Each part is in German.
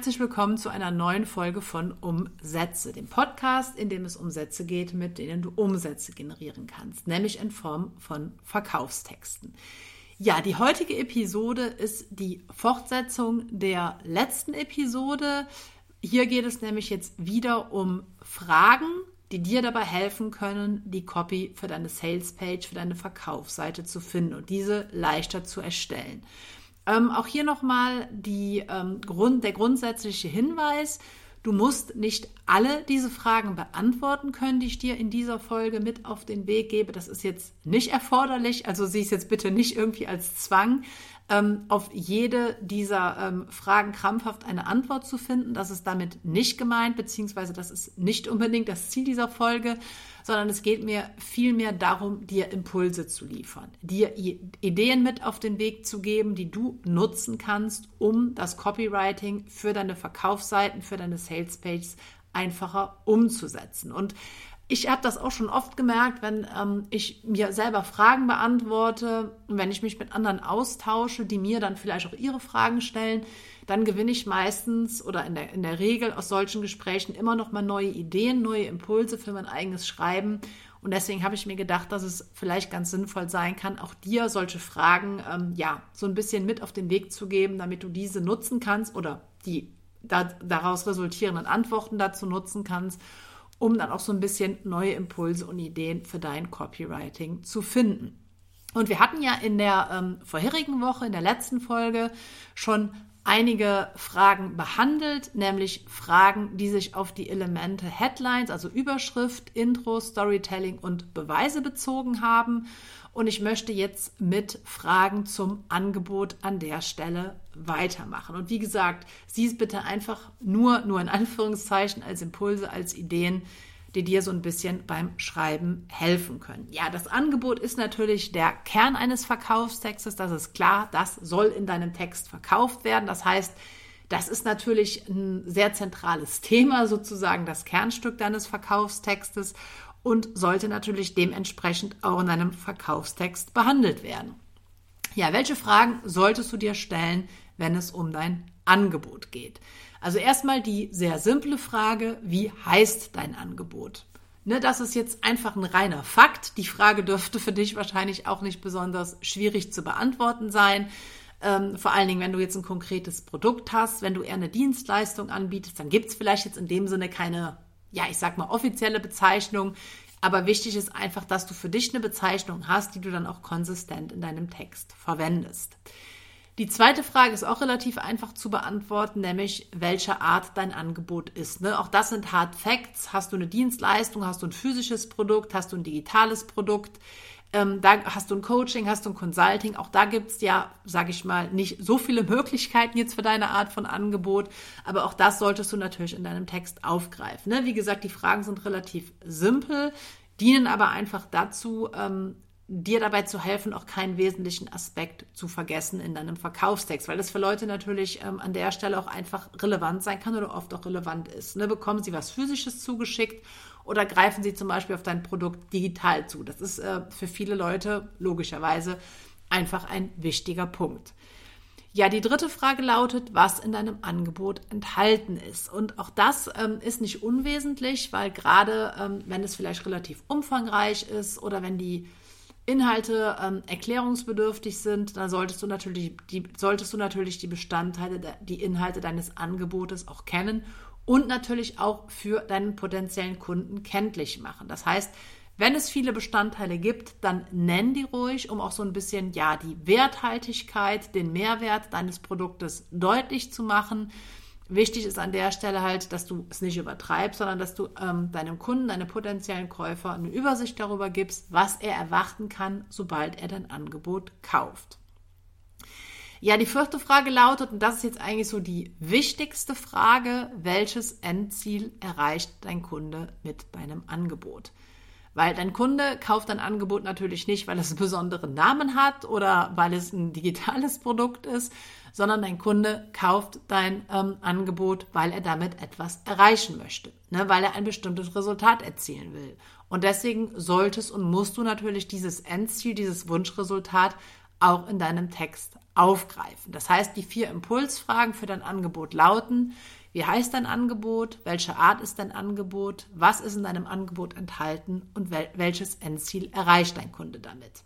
herzlich willkommen zu einer neuen Folge von Umsätze, dem Podcast, in dem es um Sätze geht, mit denen du Umsätze generieren kannst, nämlich in Form von Verkaufstexten. Ja, die heutige Episode ist die Fortsetzung der letzten Episode. Hier geht es nämlich jetzt wieder um Fragen, die dir dabei helfen können, die Copy für deine Salespage, für deine Verkaufsseite zu finden und diese leichter zu erstellen. Ähm, auch hier nochmal ähm, Grund, der grundsätzliche Hinweis. Du musst nicht alle diese Fragen beantworten können, die ich dir in dieser Folge mit auf den Weg gebe. Das ist jetzt nicht erforderlich, also sieh es jetzt bitte nicht irgendwie als Zwang, ähm, auf jede dieser ähm, Fragen krampfhaft eine Antwort zu finden. Das ist damit nicht gemeint, beziehungsweise das ist nicht unbedingt das Ziel dieser Folge, sondern es geht mir vielmehr darum, dir Impulse zu liefern, dir Ideen mit auf den Weg zu geben, die du nutzen kannst, um das Copywriting für deine Verkaufsseiten, für deine Salespages einfacher umzusetzen. Und ich habe das auch schon oft gemerkt, wenn ähm, ich mir selber Fragen beantworte, wenn ich mich mit anderen austausche, die mir dann vielleicht auch ihre Fragen stellen, dann gewinne ich meistens oder in der, in der Regel aus solchen Gesprächen immer noch mal neue Ideen, neue Impulse für mein eigenes Schreiben. Und deswegen habe ich mir gedacht, dass es vielleicht ganz sinnvoll sein kann, auch dir solche Fragen ähm, ja so ein bisschen mit auf den Weg zu geben, damit du diese nutzen kannst oder die da, daraus resultierenden Antworten dazu nutzen kannst um dann auch so ein bisschen neue Impulse und Ideen für dein Copywriting zu finden. Und wir hatten ja in der ähm, vorherigen Woche, in der letzten Folge, schon einige Fragen behandelt, nämlich Fragen, die sich auf die Elemente Headlines, also Überschrift, Intro, Storytelling und Beweise bezogen haben. Und ich möchte jetzt mit Fragen zum Angebot an der Stelle weitermachen. Und wie gesagt, sieh es bitte einfach nur, nur in Anführungszeichen als Impulse, als Ideen, die dir so ein bisschen beim Schreiben helfen können. Ja, das Angebot ist natürlich der Kern eines Verkaufstextes. Das ist klar. Das soll in deinem Text verkauft werden. Das heißt, das ist natürlich ein sehr zentrales Thema, sozusagen das Kernstück deines Verkaufstextes und sollte natürlich dementsprechend auch in einem Verkaufstext behandelt werden. Ja, welche Fragen solltest du dir stellen, wenn es um dein Angebot geht? Also erstmal die sehr simple Frage, wie heißt dein Angebot? Ne, das ist jetzt einfach ein reiner Fakt. Die Frage dürfte für dich wahrscheinlich auch nicht besonders schwierig zu beantworten sein. Ähm, vor allen Dingen, wenn du jetzt ein konkretes Produkt hast, wenn du eher eine Dienstleistung anbietest, dann gibt es vielleicht jetzt in dem Sinne keine ja, ich sag mal, offizielle Bezeichnung. Aber wichtig ist einfach, dass du für dich eine Bezeichnung hast, die du dann auch konsistent in deinem Text verwendest. Die zweite Frage ist auch relativ einfach zu beantworten, nämlich welche Art dein Angebot ist. Ne? Auch das sind Hard Facts. Hast du eine Dienstleistung, hast du ein physisches Produkt, hast du ein digitales Produkt? Ähm, da hast du ein Coaching, hast du ein Consulting. Auch da gibt es ja, sage ich mal, nicht so viele Möglichkeiten jetzt für deine Art von Angebot. Aber auch das solltest du natürlich in deinem Text aufgreifen. Ne? Wie gesagt, die Fragen sind relativ simpel, dienen aber einfach dazu, ähm, dir dabei zu helfen, auch keinen wesentlichen Aspekt zu vergessen in deinem Verkaufstext, weil das für Leute natürlich ähm, an der Stelle auch einfach relevant sein kann oder oft auch relevant ist. Ne? Bekommen sie was Physisches zugeschickt oder greifen Sie zum Beispiel auf dein Produkt digital zu? Das ist äh, für viele Leute logischerweise einfach ein wichtiger Punkt. Ja, die dritte Frage lautet, was in deinem Angebot enthalten ist. Und auch das ähm, ist nicht unwesentlich, weil gerade ähm, wenn es vielleicht relativ umfangreich ist oder wenn die Inhalte ähm, erklärungsbedürftig sind, dann solltest du natürlich die, solltest du natürlich die Bestandteile, die Inhalte deines Angebotes auch kennen und natürlich auch für deinen potenziellen Kunden kenntlich machen. Das heißt, wenn es viele Bestandteile gibt, dann nenn die ruhig, um auch so ein bisschen ja die Werthaltigkeit, den Mehrwert deines Produktes deutlich zu machen. Wichtig ist an der Stelle halt, dass du es nicht übertreibst, sondern dass du ähm, deinem Kunden, deinem potenziellen Käufer eine Übersicht darüber gibst, was er erwarten kann, sobald er dein Angebot kauft. Ja, die vierte Frage lautet, und das ist jetzt eigentlich so die wichtigste Frage, welches Endziel erreicht dein Kunde mit deinem Angebot? Weil dein Kunde kauft dein Angebot natürlich nicht, weil es einen besonderen Namen hat oder weil es ein digitales Produkt ist, sondern dein Kunde kauft dein ähm, Angebot, weil er damit etwas erreichen möchte, ne? weil er ein bestimmtes Resultat erzielen will. Und deswegen solltest und musst du natürlich dieses Endziel, dieses Wunschresultat auch in deinem Text aufgreifen. Das heißt, die vier Impulsfragen für dein Angebot lauten, wie heißt dein Angebot? Welche Art ist dein Angebot? Was ist in deinem Angebot enthalten? Und wel welches Endziel erreicht dein Kunde damit?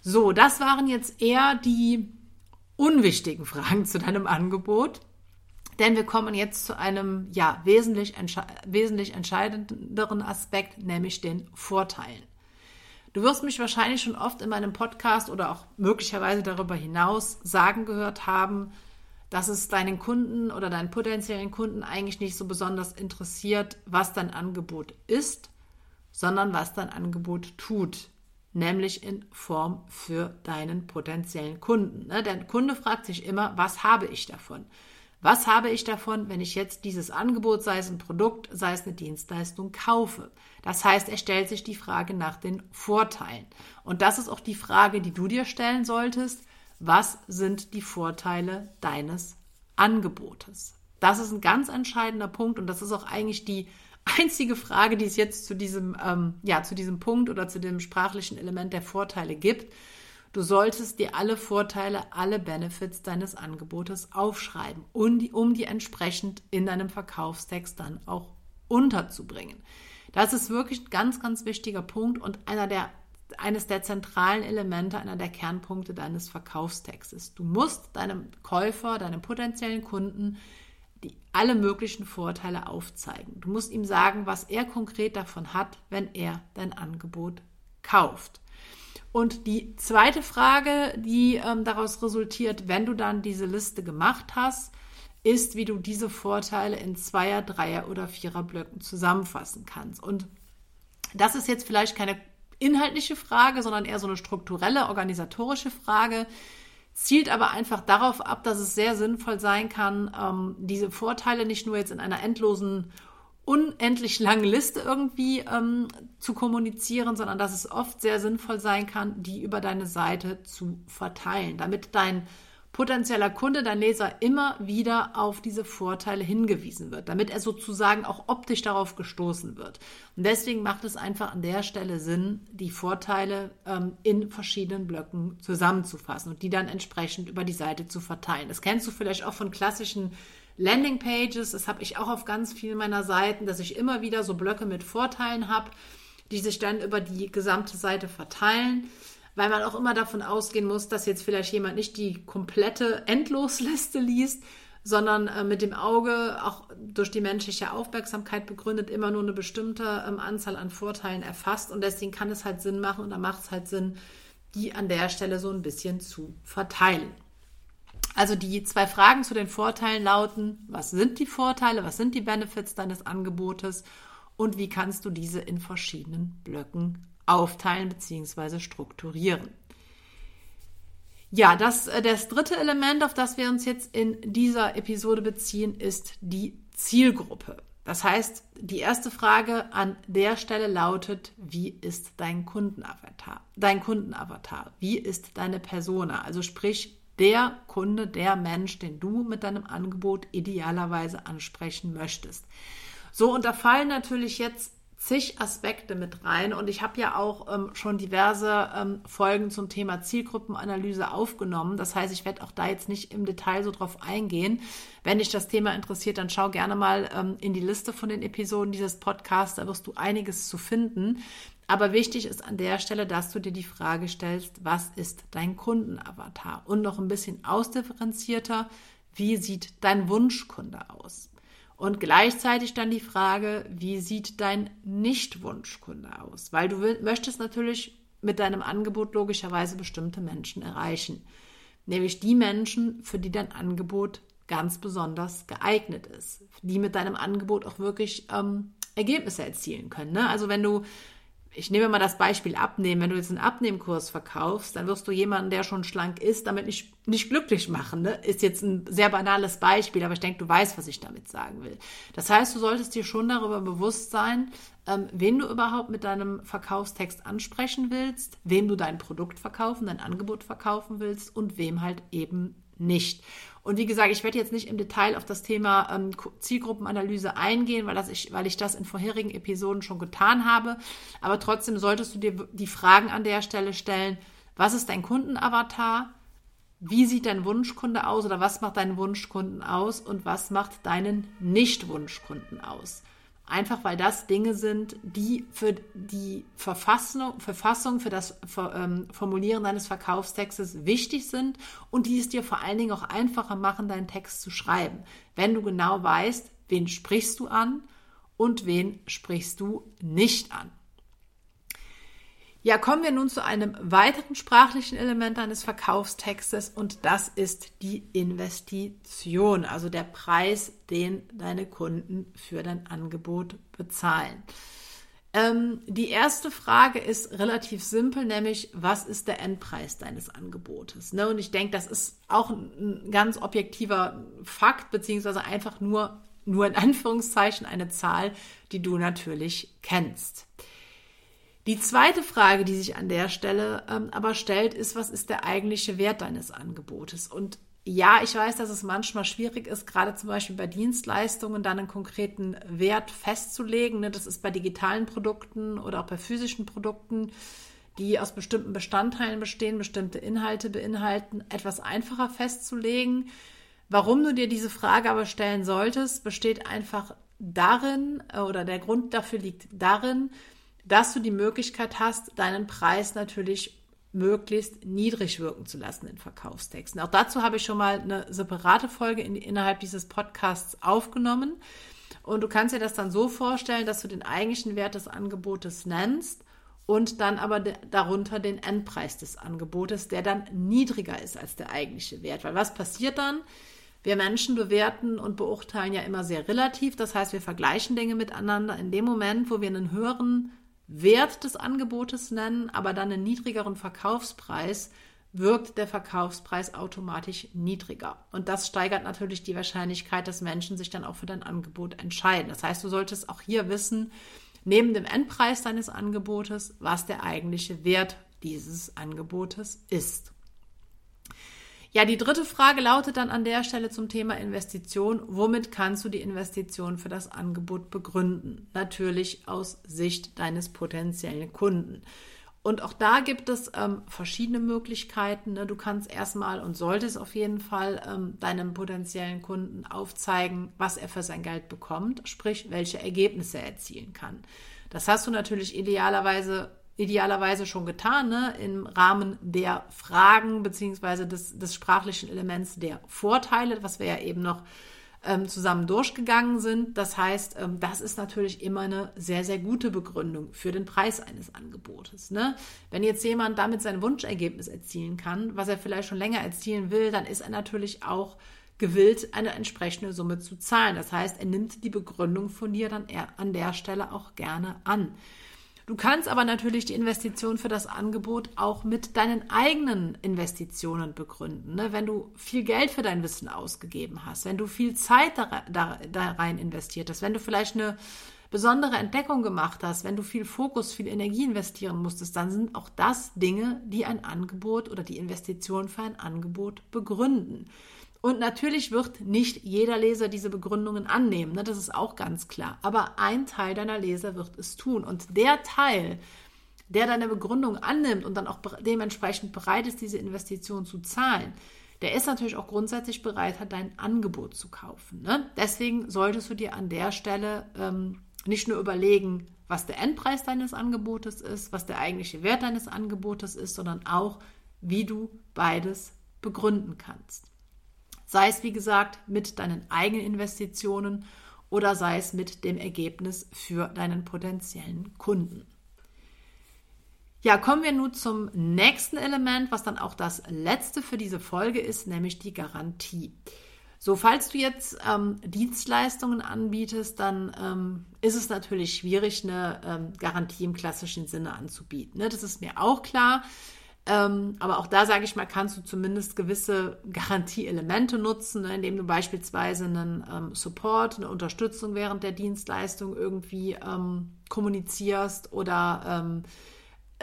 So, das waren jetzt eher die unwichtigen Fragen zu deinem Angebot. Denn wir kommen jetzt zu einem ja, wesentlich, entsche wesentlich entscheidenderen Aspekt, nämlich den Vorteilen. Du wirst mich wahrscheinlich schon oft in meinem Podcast oder auch möglicherweise darüber hinaus sagen gehört haben, dass es deinen Kunden oder deinen potenziellen Kunden eigentlich nicht so besonders interessiert, was dein Angebot ist, sondern was dein Angebot tut, nämlich in Form für deinen potenziellen Kunden. Ne? Der Kunde fragt sich immer, was habe ich davon? Was habe ich davon, wenn ich jetzt dieses Angebot, sei es ein Produkt, sei es eine Dienstleistung, kaufe? Das heißt, er stellt sich die Frage nach den Vorteilen. Und das ist auch die Frage, die du dir stellen solltest was sind die Vorteile deines Angebotes? Das ist ein ganz entscheidender Punkt und das ist auch eigentlich die einzige Frage, die es jetzt zu diesem, ähm, ja, zu diesem Punkt oder zu dem sprachlichen Element der Vorteile gibt. Du solltest dir alle Vorteile, alle Benefits deines Angebotes aufschreiben, um die, um die entsprechend in deinem Verkaufstext dann auch unterzubringen. Das ist wirklich ein ganz, ganz wichtiger Punkt und einer der eines der zentralen Elemente, einer der Kernpunkte deines Verkaufstextes. Du musst deinem Käufer, deinem potenziellen Kunden die alle möglichen Vorteile aufzeigen. Du musst ihm sagen, was er konkret davon hat, wenn er dein Angebot kauft. Und die zweite Frage, die ähm, daraus resultiert, wenn du dann diese Liste gemacht hast, ist, wie du diese Vorteile in Zweier-, Dreier- oder Vierer-Blöcken zusammenfassen kannst. Und das ist jetzt vielleicht keine inhaltliche Frage, sondern eher so eine strukturelle, organisatorische Frage, zielt aber einfach darauf ab, dass es sehr sinnvoll sein kann, ähm, diese Vorteile nicht nur jetzt in einer endlosen, unendlich langen Liste irgendwie ähm, zu kommunizieren, sondern dass es oft sehr sinnvoll sein kann, die über deine Seite zu verteilen, damit dein potenzieller Kunde, dein Leser immer wieder auf diese Vorteile hingewiesen wird, damit er sozusagen auch optisch darauf gestoßen wird. Und deswegen macht es einfach an der Stelle Sinn, die Vorteile ähm, in verschiedenen Blöcken zusammenzufassen und die dann entsprechend über die Seite zu verteilen. Das kennst du vielleicht auch von klassischen Landingpages. Das habe ich auch auf ganz vielen meiner Seiten, dass ich immer wieder so Blöcke mit Vorteilen habe, die sich dann über die gesamte Seite verteilen weil man auch immer davon ausgehen muss, dass jetzt vielleicht jemand nicht die komplette Endlosliste liest, sondern äh, mit dem Auge, auch durch die menschliche Aufmerksamkeit begründet, immer nur eine bestimmte ähm, Anzahl an Vorteilen erfasst. Und deswegen kann es halt Sinn machen und da macht es halt Sinn, die an der Stelle so ein bisschen zu verteilen. Also die zwei Fragen zu den Vorteilen lauten, was sind die Vorteile, was sind die Benefits deines Angebotes und wie kannst du diese in verschiedenen Blöcken aufteilen bzw. strukturieren. Ja, das, äh, das dritte Element, auf das wir uns jetzt in dieser Episode beziehen, ist die Zielgruppe. Das heißt, die erste Frage an der Stelle lautet, wie ist dein Kundenavatar? Dein Kundenavatar, wie ist deine Persona? Also sprich, der Kunde, der Mensch, den du mit deinem Angebot idealerweise ansprechen möchtest. So, und da fallen natürlich jetzt zig Aspekte mit rein und ich habe ja auch ähm, schon diverse ähm, Folgen zum Thema Zielgruppenanalyse aufgenommen. Das heißt, ich werde auch da jetzt nicht im Detail so drauf eingehen. Wenn dich das Thema interessiert, dann schau gerne mal ähm, in die Liste von den Episoden dieses Podcasts, da wirst du einiges zu finden. Aber wichtig ist an der Stelle, dass du dir die Frage stellst, was ist dein Kundenavatar? Und noch ein bisschen ausdifferenzierter, wie sieht dein Wunschkunde aus? Und gleichzeitig dann die Frage, wie sieht dein Nicht-Wunschkunde aus? Weil du möchtest natürlich mit deinem Angebot logischerweise bestimmte Menschen erreichen. Nämlich die Menschen, für die dein Angebot ganz besonders geeignet ist. Die mit deinem Angebot auch wirklich ähm, Ergebnisse erzielen können. Ne? Also wenn du ich nehme mal das Beispiel Abnehmen. Wenn du jetzt einen Abnehmkurs verkaufst, dann wirst du jemanden, der schon schlank ist, damit nicht, nicht glücklich machen. Ne? Ist jetzt ein sehr banales Beispiel, aber ich denke, du weißt, was ich damit sagen will. Das heißt, du solltest dir schon darüber bewusst sein, ähm, wen du überhaupt mit deinem Verkaufstext ansprechen willst, wem du dein Produkt verkaufen, dein Angebot verkaufen willst und wem halt eben nicht. Und wie gesagt, ich werde jetzt nicht im Detail auf das Thema ähm, Zielgruppenanalyse eingehen, weil, das ich, weil ich das in vorherigen Episoden schon getan habe. Aber trotzdem solltest du dir die Fragen an der Stelle stellen, was ist dein Kundenavatar? wie sieht dein Wunschkunde aus oder was macht deinen Wunschkunden aus und was macht deinen Nicht-Wunschkunden aus. Einfach weil das Dinge sind, die für die Verfassung, Verfassung für das ähm, Formulieren deines Verkaufstextes wichtig sind und die es dir vor allen Dingen auch einfacher machen, deinen Text zu schreiben. Wenn du genau weißt, wen sprichst du an und wen sprichst du nicht an. Ja, kommen wir nun zu einem weiteren sprachlichen Element eines Verkaufstextes und das ist die Investition, also der Preis, den deine Kunden für dein Angebot bezahlen. Ähm, die erste Frage ist relativ simpel, nämlich was ist der Endpreis deines Angebotes? Ne? Und ich denke, das ist auch ein ganz objektiver Fakt, beziehungsweise einfach nur, nur in Anführungszeichen eine Zahl, die du natürlich kennst. Die zweite Frage, die sich an der Stelle ähm, aber stellt, ist, was ist der eigentliche Wert deines Angebotes? Und ja, ich weiß, dass es manchmal schwierig ist, gerade zum Beispiel bei Dienstleistungen dann einen konkreten Wert festzulegen. Ne? Das ist bei digitalen Produkten oder auch bei physischen Produkten, die aus bestimmten Bestandteilen bestehen, bestimmte Inhalte beinhalten, etwas einfacher festzulegen. Warum du dir diese Frage aber stellen solltest, besteht einfach darin, äh, oder der Grund dafür liegt darin, dass du die Möglichkeit hast, deinen Preis natürlich möglichst niedrig wirken zu lassen in Verkaufstexten. Auch dazu habe ich schon mal eine separate Folge in, innerhalb dieses Podcasts aufgenommen. Und du kannst dir das dann so vorstellen, dass du den eigentlichen Wert des Angebotes nennst und dann aber de, darunter den Endpreis des Angebotes, der dann niedriger ist als der eigentliche Wert. Weil was passiert dann? Wir Menschen bewerten und beurteilen ja immer sehr relativ. Das heißt, wir vergleichen Dinge miteinander. In dem Moment, wo wir einen höheren Wert des Angebotes nennen, aber dann einen niedrigeren Verkaufspreis, wirkt der Verkaufspreis automatisch niedriger. Und das steigert natürlich die Wahrscheinlichkeit, dass Menschen sich dann auch für dein Angebot entscheiden. Das heißt, du solltest auch hier wissen, neben dem Endpreis deines Angebotes, was der eigentliche Wert dieses Angebotes ist. Ja, die dritte Frage lautet dann an der Stelle zum Thema Investition. Womit kannst du die Investition für das Angebot begründen? Natürlich aus Sicht deines potenziellen Kunden. Und auch da gibt es ähm, verschiedene Möglichkeiten. Ne? Du kannst erstmal und solltest auf jeden Fall ähm, deinem potenziellen Kunden aufzeigen, was er für sein Geld bekommt, sprich, welche Ergebnisse er erzielen kann. Das hast du natürlich idealerweise idealerweise schon getan, ne? im Rahmen der Fragen beziehungsweise des, des sprachlichen Elements der Vorteile, was wir ja eben noch ähm, zusammen durchgegangen sind. Das heißt, ähm, das ist natürlich immer eine sehr, sehr gute Begründung für den Preis eines Angebotes. Ne? Wenn jetzt jemand damit sein Wunschergebnis erzielen kann, was er vielleicht schon länger erzielen will, dann ist er natürlich auch gewillt, eine entsprechende Summe zu zahlen. Das heißt, er nimmt die Begründung von dir dann an der Stelle auch gerne an. Du kannst aber natürlich die Investition für das Angebot auch mit deinen eigenen Investitionen begründen. Ne? Wenn du viel Geld für dein Wissen ausgegeben hast, wenn du viel Zeit da, da, da rein investiert hast, wenn du vielleicht eine besondere Entdeckung gemacht hast, wenn du viel Fokus, viel Energie investieren musstest, dann sind auch das Dinge, die ein Angebot oder die Investition für ein Angebot begründen. Und natürlich wird nicht jeder Leser diese Begründungen annehmen, ne? das ist auch ganz klar. Aber ein Teil deiner Leser wird es tun. Und der Teil, der deine Begründung annimmt und dann auch dementsprechend bereit ist, diese Investition zu zahlen, der ist natürlich auch grundsätzlich bereit, dein Angebot zu kaufen. Ne? Deswegen solltest du dir an der Stelle ähm, nicht nur überlegen, was der Endpreis deines Angebotes ist, was der eigentliche Wert deines Angebotes ist, sondern auch, wie du beides begründen kannst. Sei es, wie gesagt, mit deinen eigenen Investitionen oder sei es mit dem Ergebnis für deinen potenziellen Kunden. Ja, kommen wir nun zum nächsten Element, was dann auch das letzte für diese Folge ist, nämlich die Garantie. So, falls du jetzt ähm, Dienstleistungen anbietest, dann ähm, ist es natürlich schwierig, eine ähm, Garantie im klassischen Sinne anzubieten. Ne? Das ist mir auch klar. Ähm, aber auch da sage ich mal, kannst du zumindest gewisse Garantieelemente nutzen, ne, indem du beispielsweise einen ähm, Support, eine Unterstützung während der Dienstleistung irgendwie ähm, kommunizierst oder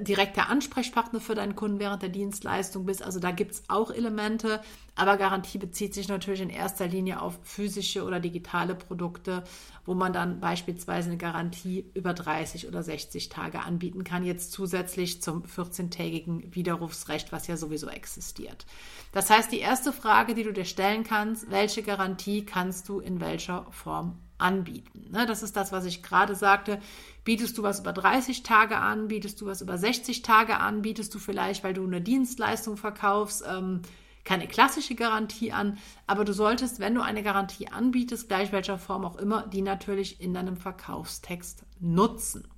direkt der Ansprechpartner für deinen Kunden während der Dienstleistung bist. Also da gibt es auch Elemente, aber Garantie bezieht sich natürlich in erster Linie auf physische oder digitale Produkte, wo man dann beispielsweise eine Garantie über 30 oder 60 Tage anbieten kann, jetzt zusätzlich zum 14-tägigen Widerrufsrecht, was ja sowieso existiert. Das heißt, die erste Frage, die du dir stellen kannst, welche Garantie kannst du in welcher Form anbieten. Ne, das ist das, was ich gerade sagte. Bietest du was über 30 Tage an? Bietest du was über 60 Tage an? Bietest du vielleicht, weil du eine Dienstleistung verkaufst, ähm, keine klassische Garantie an? Aber du solltest, wenn du eine Garantie anbietest, gleich welcher Form auch immer, die natürlich in deinem Verkaufstext nutzen.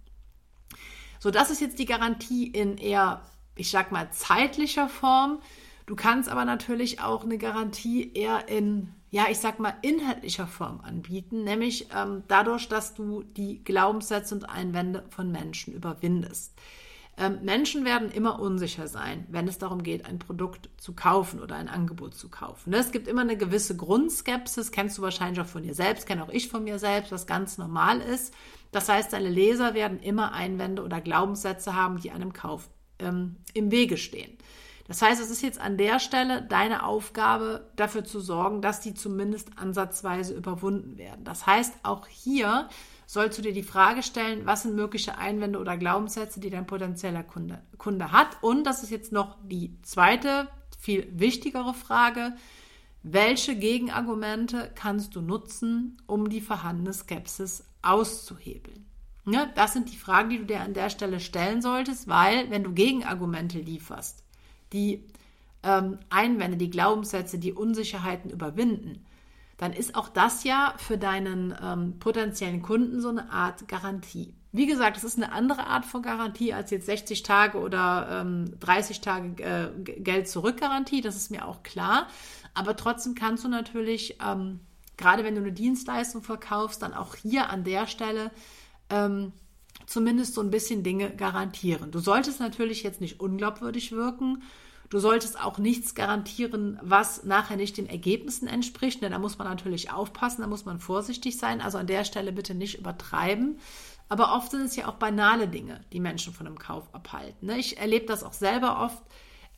So, das ist jetzt die Garantie in eher, ich sag mal, zeitlicher Form. Du kannst aber natürlich auch eine Garantie eher in ja, ich sag mal, inhaltlicher Form anbieten, nämlich ähm, dadurch, dass du die Glaubenssätze und Einwände von Menschen überwindest. Ähm, Menschen werden immer unsicher sein, wenn es darum geht, ein Produkt zu kaufen oder ein Angebot zu kaufen. Ne, es gibt immer eine gewisse Grundskepsis, kennst du wahrscheinlich auch von dir selbst, kenne auch ich von mir selbst, was ganz normal ist. Das heißt, deine Leser werden immer Einwände oder Glaubenssätze haben, die einem Kauf ähm, im Wege stehen. Das heißt, es ist jetzt an der Stelle deine Aufgabe, dafür zu sorgen, dass die zumindest ansatzweise überwunden werden. Das heißt, auch hier sollst du dir die Frage stellen, was sind mögliche Einwände oder Glaubenssätze, die dein potenzieller Kunde, Kunde hat. Und das ist jetzt noch die zweite, viel wichtigere Frage. Welche Gegenargumente kannst du nutzen, um die vorhandene Skepsis auszuhebeln? Ja, das sind die Fragen, die du dir an der Stelle stellen solltest, weil wenn du Gegenargumente lieferst, die ähm, Einwände, die Glaubenssätze, die Unsicherheiten überwinden, dann ist auch das ja für deinen ähm, potenziellen Kunden so eine Art Garantie. Wie gesagt, es ist eine andere Art von Garantie als jetzt 60 Tage oder ähm, 30 Tage äh, Geld zurück Garantie, das ist mir auch klar. Aber trotzdem kannst du natürlich, ähm, gerade wenn du eine Dienstleistung verkaufst, dann auch hier an der Stelle ähm, zumindest so ein bisschen Dinge garantieren. Du solltest natürlich jetzt nicht unglaubwürdig wirken. Du solltest auch nichts garantieren, was nachher nicht den Ergebnissen entspricht, denn da muss man natürlich aufpassen, da muss man vorsichtig sein. Also an der Stelle bitte nicht übertreiben. Aber oft sind es ja auch banale Dinge, die Menschen von einem Kauf abhalten. Ne? Ich erlebe das auch selber oft.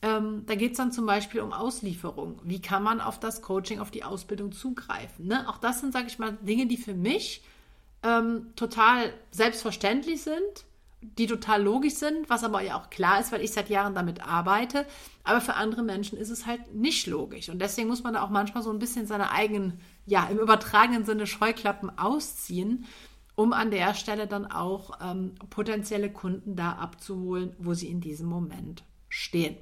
Ähm, da geht es dann zum Beispiel um Auslieferung. Wie kann man auf das Coaching, auf die Ausbildung zugreifen? Ne? Auch das sind, sage ich mal, Dinge, die für mich ähm, total selbstverständlich sind, die total logisch sind, was aber ja auch klar ist, weil ich seit Jahren damit arbeite. Aber für andere Menschen ist es halt nicht logisch. Und deswegen muss man da auch manchmal so ein bisschen seine eigenen, ja, im übertragenen Sinne Scheuklappen ausziehen, um an der Stelle dann auch ähm, potenzielle Kunden da abzuholen, wo sie in diesem Moment stehen.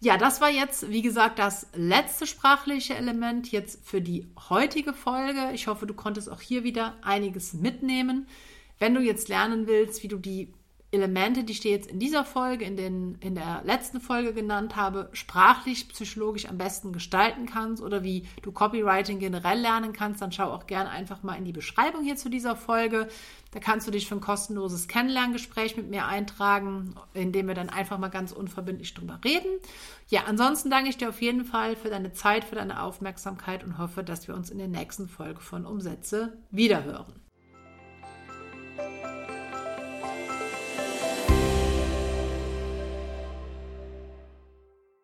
Ja, das war jetzt, wie gesagt, das letzte sprachliche Element jetzt für die heutige Folge. Ich hoffe, du konntest auch hier wieder einiges mitnehmen. Wenn du jetzt lernen willst, wie du die Elemente, die ich dir jetzt in dieser Folge, in, den, in der letzten Folge genannt habe, sprachlich, psychologisch am besten gestalten kannst oder wie du Copywriting generell lernen kannst, dann schau auch gerne einfach mal in die Beschreibung hier zu dieser Folge. Da kannst du dich für ein kostenloses Kennenlerngespräch mit mir eintragen, in dem wir dann einfach mal ganz unverbindlich drüber reden. Ja, ansonsten danke ich dir auf jeden Fall für deine Zeit, für deine Aufmerksamkeit und hoffe, dass wir uns in der nächsten Folge von Umsätze wiederhören.